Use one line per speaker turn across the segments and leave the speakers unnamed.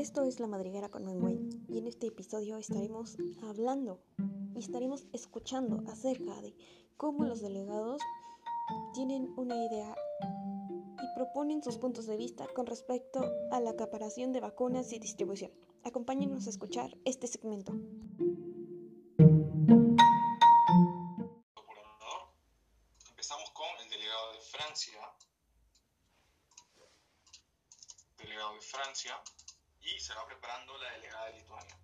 Esto es La Madriguera con Menwen y en este episodio estaremos hablando y estaremos escuchando acerca de cómo los delegados tienen una idea y proponen sus puntos de vista con respecto a la acaparación de vacunas y distribución. Acompáñenos a escuchar este segmento.
Empezamos con el delegado de Francia. Delegado de Francia. Y se va preparando la delegada de Lituania.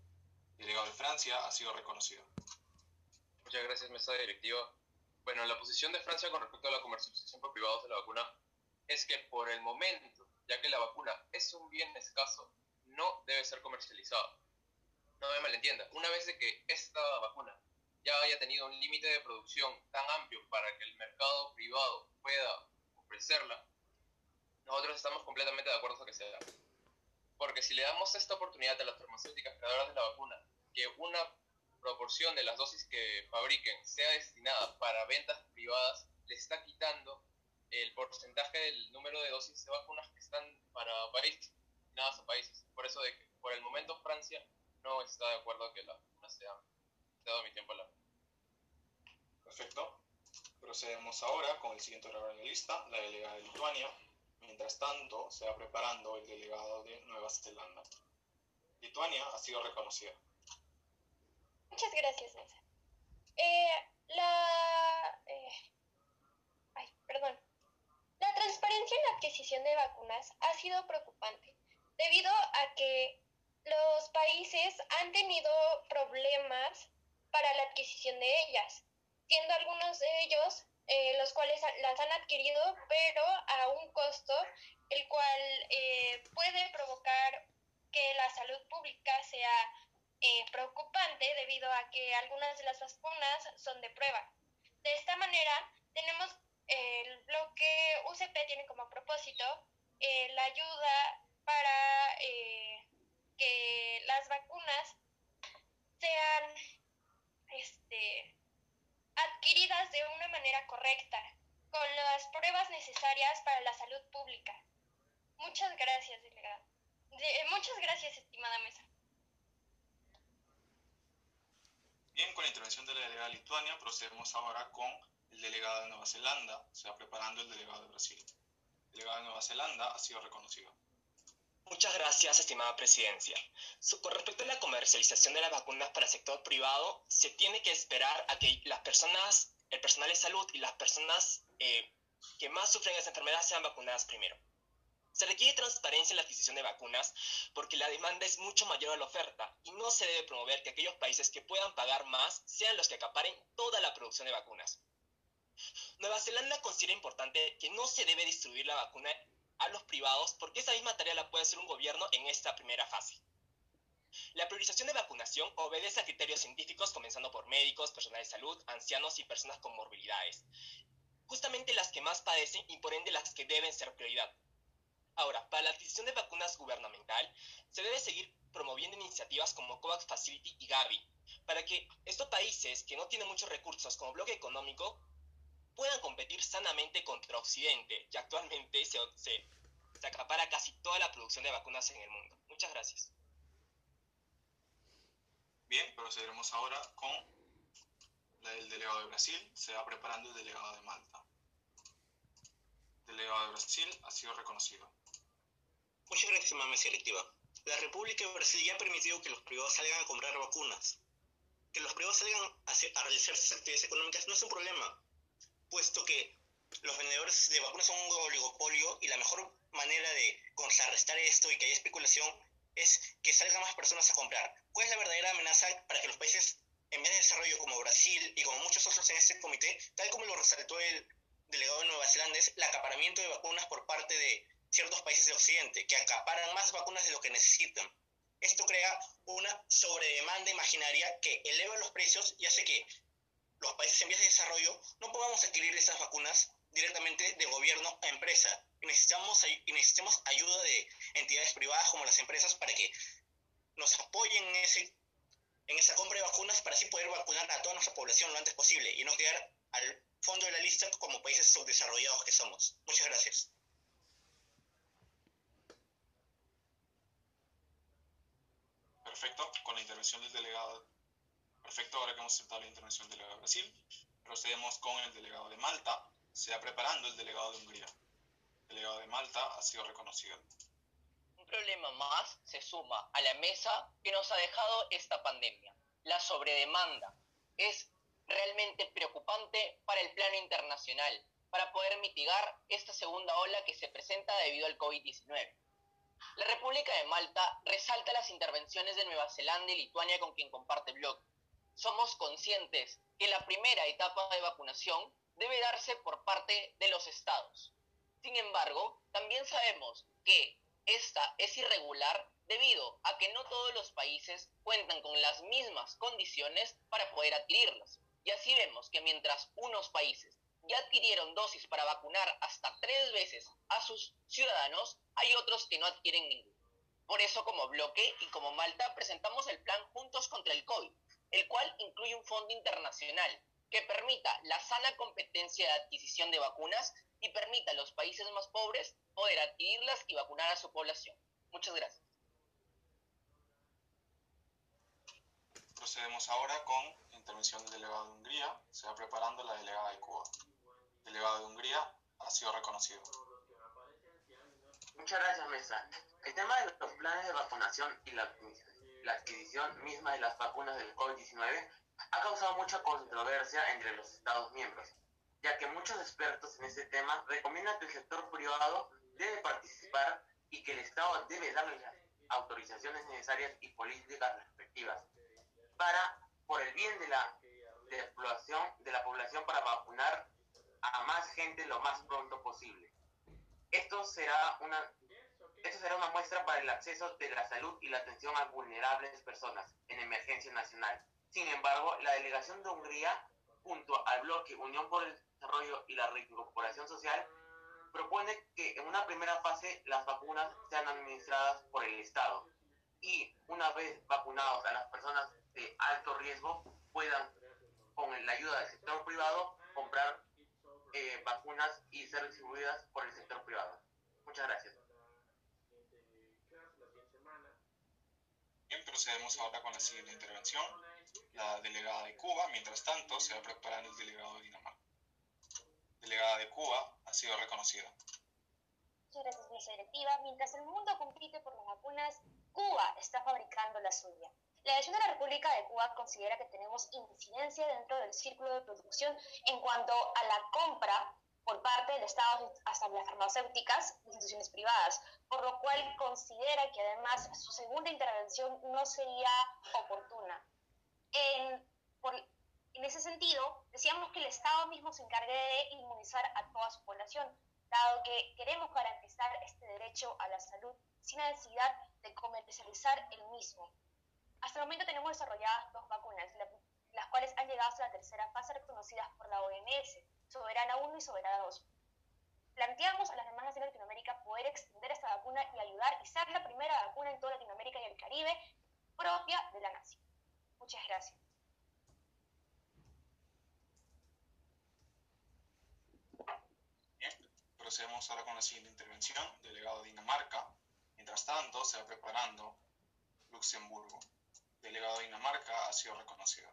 delegado de Francia ha sido reconocido.
Muchas gracias, mesa directiva. Bueno, la posición de Francia con respecto a la comercialización por privados de la vacuna es que por el momento, ya que la vacuna es un bien escaso, no debe ser comercializada. No me malentienda, una vez de que esta vacuna ya haya tenido un límite de producción tan amplio para que el mercado privado pueda ofrecerla, nosotros estamos completamente de acuerdo con que se haga. Porque si le damos esta oportunidad a las farmacéuticas creadoras de la vacuna, que una proporción de las dosis que fabriquen sea destinada para ventas privadas, le está quitando el porcentaje del número de dosis de vacunas que están para países, destinadas a países. Por eso de que por el momento Francia no está de acuerdo que la vacuna sea, dado mi tiempo la.
Perfecto. Procedemos ahora con el siguiente orador en la lista, la delegada de Lituania. Mientras tanto, se va preparando el delegado de Nueva Zelanda. Lituania ha sido reconocida.
Muchas gracias, Nessa. Eh, la... Eh, ay, perdón. La transparencia en la adquisición de vacunas ha sido preocupante, debido a que los países han tenido problemas para la adquisición de ellas, siendo algunos de ellos eh, los cuales las han adquirido, pero a un costo el cual eh, puede provocar que la salud pública sea eh, preocupante debido a que algunas de las vacunas son de prueba. De esta manera, tenemos el bloque UCP tiene como propósito la ayuda para que las vacunas sean este, adquiridas de una manera correcta, con las pruebas necesarias para la salud pública. Muchas gracias, delegada. muchas gracias, estimada mesa.
Bien, con la intervención de la delegada de Procedemos ahora con el delegado de Nueva Zelanda. Se va preparando el delegado de Brasil. El delegado de Nueva Zelanda ha sido reconocido.
Muchas gracias, estimada presidencia. Con respecto a la comercialización de las vacunas para el sector privado, se tiene que esperar a que las personas, el personal de salud y las personas eh, que más sufren esa enfermedad sean vacunadas primero. Se requiere transparencia en la adquisición de vacunas porque la demanda es mucho mayor a la oferta y no se debe promover que aquellos países que puedan pagar más sean los que acaparen toda la producción de vacunas. Nueva Zelanda considera importante que no se debe distribuir la vacuna a los privados porque esa misma tarea la puede hacer un gobierno en esta primera fase. La priorización de vacunación obedece a criterios científicos comenzando por médicos, personal de salud, ancianos y personas con morbilidades. Justamente las que más padecen y por ende las que deben ser prioridad. Ahora, para la adquisición de vacunas gubernamental, se debe seguir promoviendo iniciativas como COVAX Facility y Gavi, para que estos países que no tienen muchos recursos como bloque económico puedan competir sanamente contra Occidente, que actualmente se, se, acapara casi toda la producción de vacunas en el mundo. Muchas gracias.
Bien, procederemos ahora con el delegado de Brasil. Se va preparando el delegado de Malta. El delegado de Brasil ha sido reconocido.
Muchas gracias, mesa electiva. La República de Brasil ya ha permitido que los privados salgan a comprar vacunas. Que los privados salgan a, a realizar sus actividades económicas no es un problema, puesto que los vendedores de vacunas son un oligopolio y la mejor manera de contrarrestar esto y que haya especulación es que salgan más personas a comprar. ¿Cuál es la verdadera amenaza para que los países en vez de desarrollo como Brasil y como muchos otros en este comité, tal como lo resaltó el delegado de Nueva Zelanda, es el acaparamiento de vacunas por parte de ciertos países de Occidente, que acaparan más vacunas de lo que necesitan. Esto crea una sobredemanda imaginaria que eleva los precios y hace que los países en vías de desarrollo no podamos adquirir esas vacunas directamente de gobierno a empresa. Necesitamos, y necesitamos ayuda de entidades privadas como las empresas para que nos apoyen en, ese, en esa compra de vacunas para así poder vacunar a toda nuestra población lo antes posible y no quedar al fondo de la lista como países subdesarrollados que somos. Muchas gracias.
Perfecto, con la intervención del delegado. Perfecto, ahora que hemos aceptado la intervención del delegado de Brasil, procedemos con el delegado de Malta. Se va preparando el delegado de Hungría. El delegado de Malta ha sido reconocido.
Un problema más se suma a la mesa que nos ha dejado esta pandemia, la sobredemanda. Es realmente preocupante para el plano internacional, para poder mitigar esta segunda ola que se presenta debido al COVID-19. La República de Malta resalta las intervenciones de Nueva Zelanda y Lituania con quien comparte blog. Somos conscientes que la primera etapa de vacunación debe darse por parte de los estados. Sin embargo, también sabemos que esta es irregular debido a que no todos los países cuentan con las mismas condiciones para poder adquirirlas. Y así vemos que mientras unos países ya adquirieron dosis para vacunar hasta tres veces a sus ciudadanos, hay otros que no adquieren ninguno. Por eso como bloque y como Malta presentamos el plan Juntos contra el COVID, el cual incluye un fondo internacional que permita la sana competencia de adquisición de vacunas y permita a los países más pobres poder adquirirlas y vacunar a su población. Muchas gracias.
Procedemos ahora con intervención del delegado de Hungría. Se va preparando la delegada de Cuba. El delegado de Hungría ha sido reconocido.
Muchas gracias, Mesa. El tema de los planes de vacunación y la, la adquisición misma de las vacunas del COVID-19 ha causado mucha controversia entre los Estados miembros, ya que muchos expertos en este tema recomiendan que el sector privado debe participar y que el Estado debe darle las autorizaciones necesarias y políticas respectivas para, por el bien de la, de la población, de la población para vacunar a más gente lo más pronto posible. Esto será una esto será una muestra para el acceso de la salud y la atención a vulnerables personas en emergencia nacional. Sin embargo, la delegación de Hungría, junto al bloque Unión por el Desarrollo y la Reincorporación Social, propone que en una primera fase las vacunas sean administradas por el Estado y una vez vacunados a las personas de alto riesgo puedan, con la ayuda del sector privado, comprar eh, vacunas y ser distribuidas por el sector privado. Muchas gracias.
Bien, procedemos ahora con la siguiente intervención. La delegada de Cuba, mientras tanto, se va preparando el delegado de Dinamarca. Delegada de Cuba ha sido reconocida.
Muchas gracias, vicedirectiva. Mientras el mundo compite por las vacunas, Cuba está fabricando la suya. La Dirección de la República de Cuba considera que tenemos incidencia dentro del círculo de producción en cuanto a la compra por parte del Estado hasta las farmacéuticas instituciones privadas, por lo cual considera que además su segunda intervención no sería oportuna. En, por, en ese sentido, decíamos que el Estado mismo se encargue de inmunizar a toda su población, dado que queremos garantizar este derecho a la salud sin necesidad comercializar el mismo. Hasta el momento tenemos desarrolladas dos vacunas, las cuales han llegado hasta la tercera fase reconocidas por la OMS, Soberana 1 y Soberana 2. Planteamos a las demás naciones de Latinoamérica poder extender esta vacuna y ayudar y ser la primera vacuna en toda Latinoamérica y el Caribe propia de la nación. Muchas gracias.
Bien, procedemos ahora con la siguiente intervención. Delegado de Dinamarca. Mientras tanto, se va preparando Luxemburgo. Delegado de Dinamarca ha sido reconocido.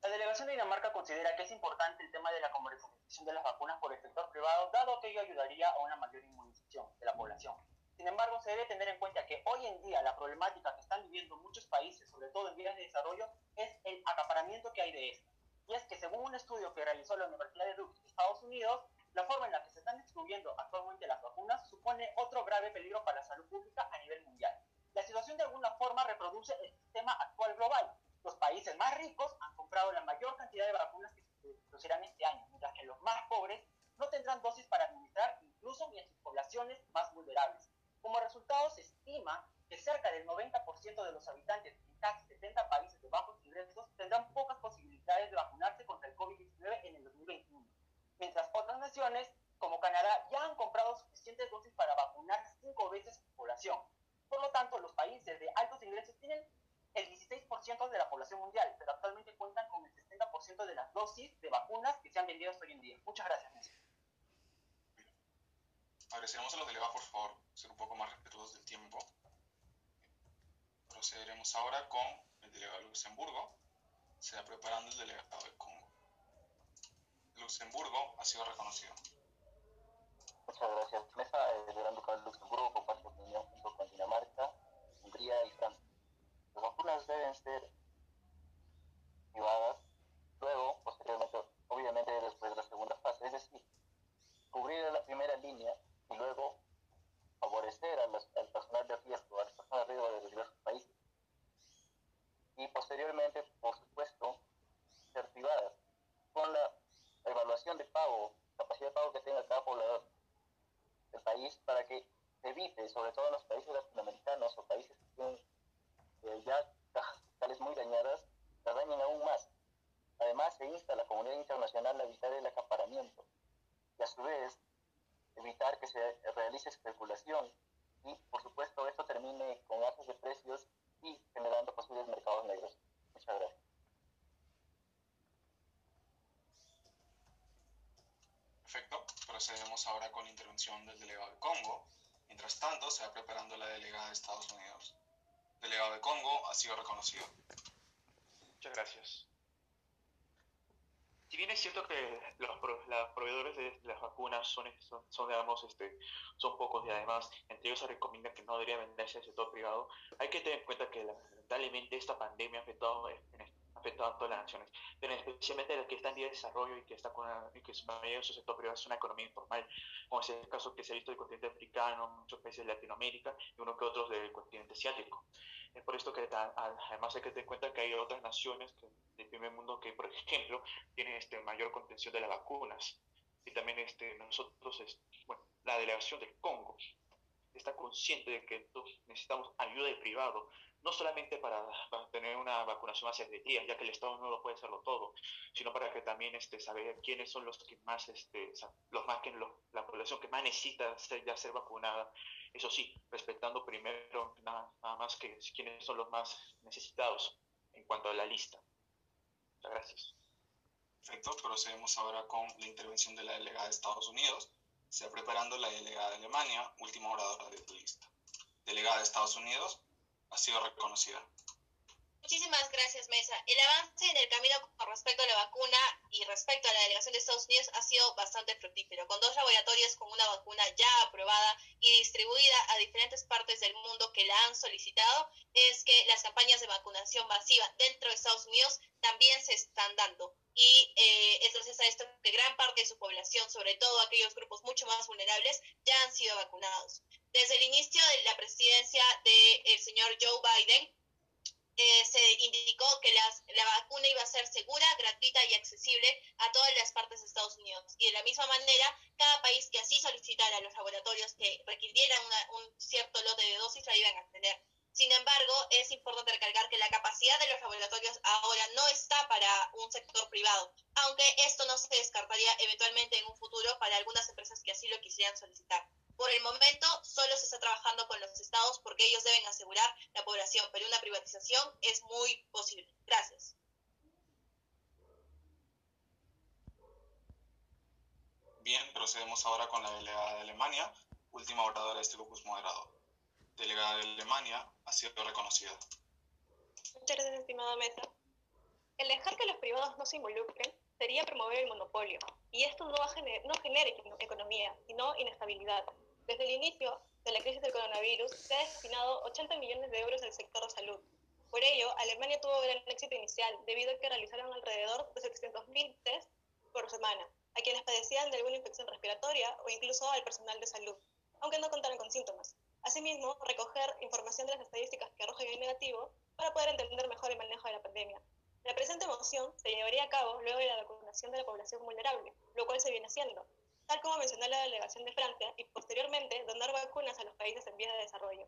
La delegación de Dinamarca considera que es importante el tema de la comercialización de las vacunas por el sector privado, dado que ello ayudaría a una mayor inmunización de la población. Sin embargo, se debe tener en cuenta que hoy en día la problemática que están viviendo muchos países, sobre todo en vías de desarrollo, es el acaparamiento que hay de esta. Y es que según un estudio que realizó la Universidad de Duke de Estados Unidos, la forma en la que se están distribuyendo actualmente las vacunas supone otro grave peligro para la salud pública a nivel mundial. La situación de alguna forma reproduce el sistema actual global. Los países más ricos han comprado la mayor cantidad de vacunas que se producirán este año, mientras que los más pobres no tendrán dosis para administrar incluso ni en sus poblaciones más vulnerables. Como resultado, se estima que cerca del 90% de los habitantes en casi 70 países de bajos ingresos tendrán pocas posibilidades de vacunarse contra el COVID-19 en el 2021, mientras otras naciones, como Canadá, ya han comprado suficientes dosis para vacunar cinco veces su población. Por lo tanto, los países de altos ingresos tienen el 16% de la población mundial, pero actualmente cuentan con el 60% de las dosis de vacunas que se han vendido hasta hoy en día. Muchas gracias, Nancy.
Agradecemos a los delegados, por favor, ser un poco más respetuosos del tiempo. procederemos ahora con el delegado de Luxemburgo. Se va preparando el delegado de Congo. Luxemburgo ha sido reconocido.
Muchas gracias. Mesa Ducado de Luxemburgo comparte opinión junto con Dinamarca, Hungría y Francia. Las vacunas deben ser privadas, luego, posteriormente, obviamente después de la segunda fase, es decir, cubrir la primera línea y luego favorecer a al personal de riesgo, a las personas de riesgo de los diversos países. Y posteriormente, por supuesto, ser privadas, con de pago, capacidad de pago que tenga cada poblador del país para que evite, sobre todo en los países latinoamericanos o países que tienen eh, ya cajas fiscales muy dañadas, las dañen aún más. Además, se insta a la comunidad internacional a evitar el acaparamiento y a su vez evitar que se realice especulación y, por supuesto, esto termine con alzas de precios y generando posibles mercados negros. Muchas gracias.
Perfecto. Procedemos ahora con la intervención del delegado de Congo. Mientras tanto, se va preparando la delegada de Estados Unidos. El delegado de Congo ha sido reconocido.
Muchas gracias. Si bien es cierto que los, los proveedores de las vacunas son, son, son, digamos, este, son pocos y además entre ellos se recomienda que no debería venderse al sector privado, hay que tener en cuenta que lamentablemente esta pandemia ha afectado, en- afectado a todas las naciones, pero especialmente las que están en vía de desarrollo y que, está con una- y que su mayoría de su sector privado es una economía informal, como es el caso que se ha visto del continente africano, muchos países de Latinoamérica y uno que otros del continente asiático. Es por esto que además hay que tener en cuenta que hay otras naciones que, del primer mundo que, por ejemplo, tienen este, mayor contención de las vacunas. Y también este, nosotros, es- bueno, la delegación del Congo está consciente de que necesitamos ayuda de privado, no solamente para, para tener una vacunación más efectiva, ya que el Estado no lo puede hacerlo todo, sino para que también este, saber quiénes son los que más, este, los más que la población que más necesita ser, ya ser vacunada. Eso sí, respetando primero nada, nada más que quiénes son los más necesitados en cuanto a la lista. Muchas gracias.
Perfecto. Procedemos ahora con la intervención de la delegada de Estados Unidos. Se va preparando la delegada de Alemania, última oradora de la lista. Delegada de Estados Unidos ha sido reconocida.
Muchísimas gracias, Mesa. El avance en el camino con respecto a la vacuna y respecto a la delegación de Estados Unidos ha sido bastante fructífero, con dos laboratorios con una vacuna ya aprobada y distribuida a diferentes partes del mundo que la han solicitado, es que las campañas de vacunación masiva dentro de Estados Unidos también se están dando. Y eh, es gracias a esto que gran parte de su población, sobre todo aquellos grupos mucho más vulnerables, ya han sido vacunados. Desde el inicio de la presidencia del señor Joe Biden, eh, se indicó que la vacuna iba a ser segura, gratuita y accesible a todas las partes de Estados Unidos. Y de la misma manera, cada país que así solicitara a los laboratorios que requirieran un cierto lote de dosis la iban a tener. Sin embargo, es importante recalcar que la capacidad de los laboratorios ahora no está para un sector privado, aunque esto no se descartaría eventualmente en un futuro para algunas empresas que así lo quisieran solicitar. Por el momento, solo se está trabajando con los estados porque ellos deben asegurar la población, pero una privatización es muy posible. Gracias.
Bien, procedemos ahora con la delegada de Alemania, última oradora de este caucus moderado. Delegada de Alemania ha sido reconocida.
Muchas gracias, estimada mesa. El dejar que los privados no se involucren sería promover el monopolio, y esto no, va a gener- no genera econo- economía, sino inestabilidad. Desde el inicio de la crisis del coronavirus, se ha destinado 80 millones de euros al sector salud. Por ello, Alemania tuvo gran éxito inicial, debido a que realizaron alrededor de 700.000 test por semana, a quienes padecían de alguna infección respiratoria o incluso al personal de salud, aunque no contaran con síntomas. Asimismo, recoger información de las estadísticas que arrojen el negativo para poder entender mejor el manejo de la pandemia. La presente moción se llevaría a cabo luego de la vacunación de la población vulnerable, lo cual se viene haciendo, tal como mencionó la delegación de Francia, y posteriormente donar vacunas a los países en vías de desarrollo.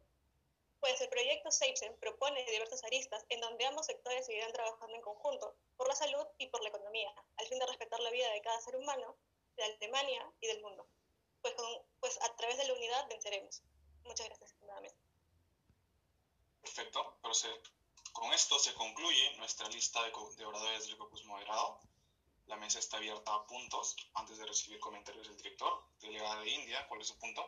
Pues el proyecto SAFESEN propone diversas aristas en donde ambos sectores seguirán trabajando en conjunto, por la salud y por la economía, al fin de respetar la vida de cada ser humano, de Alemania y del mundo. Pues, con- pues a través de la unidad venceremos. Muchas gracias, mesa.
Perfecto, procede. Con esto se concluye nuestra lista de, de oradores del caucus moderado. La mesa está abierta a puntos antes de recibir comentarios del director. Delegada de India, ¿cuál es su punto?